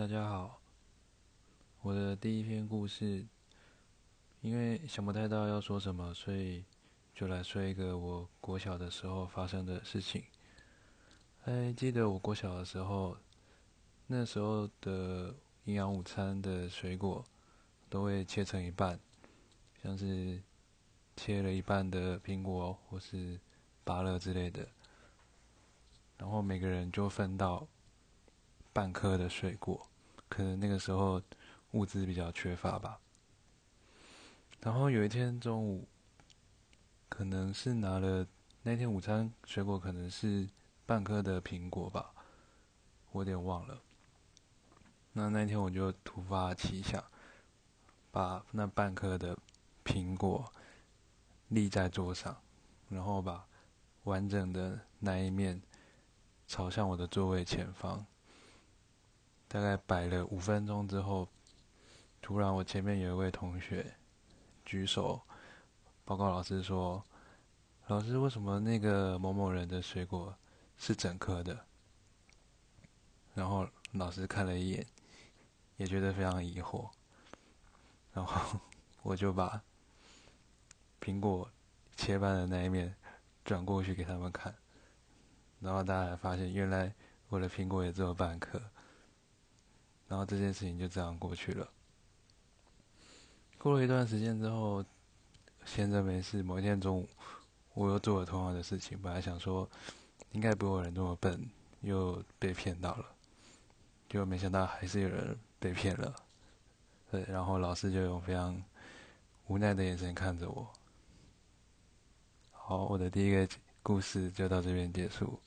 大家好，我的第一篇故事，因为想不太到要说什么，所以就来说一个我国小的时候发生的事情。还记得我国小的时候，那时候的营养午餐的水果都会切成一半，像是切了一半的苹果或是芭乐之类的，然后每个人就分到半颗的水果。可能那个时候物资比较缺乏吧。然后有一天中午，可能是拿了那天午餐水果，可能是半颗的苹果吧，我有点忘了。那那天我就突发奇想，把那半颗的苹果立在桌上，然后把完整的那一面朝向我的座位前方。大概摆了五分钟之后，突然我前面有一位同学举手报告老师说：“老师，为什么那个某某人的水果是整颗的？”然后老师看了一眼，也觉得非常疑惑。然后 我就把苹果切半的那一面转过去给他们看，然后大家发现，原来我的苹果也只有半颗。然后这件事情就这样过去了。过了一段时间之后，闲着没事，某一天中午，我又做了同样的事情。本来想说，应该不会有人这么笨，又被骗到了，结果没想到还是有人被骗了。对，然后老师就用非常无奈的眼神看着我。好，我的第一个故事就到这边结束。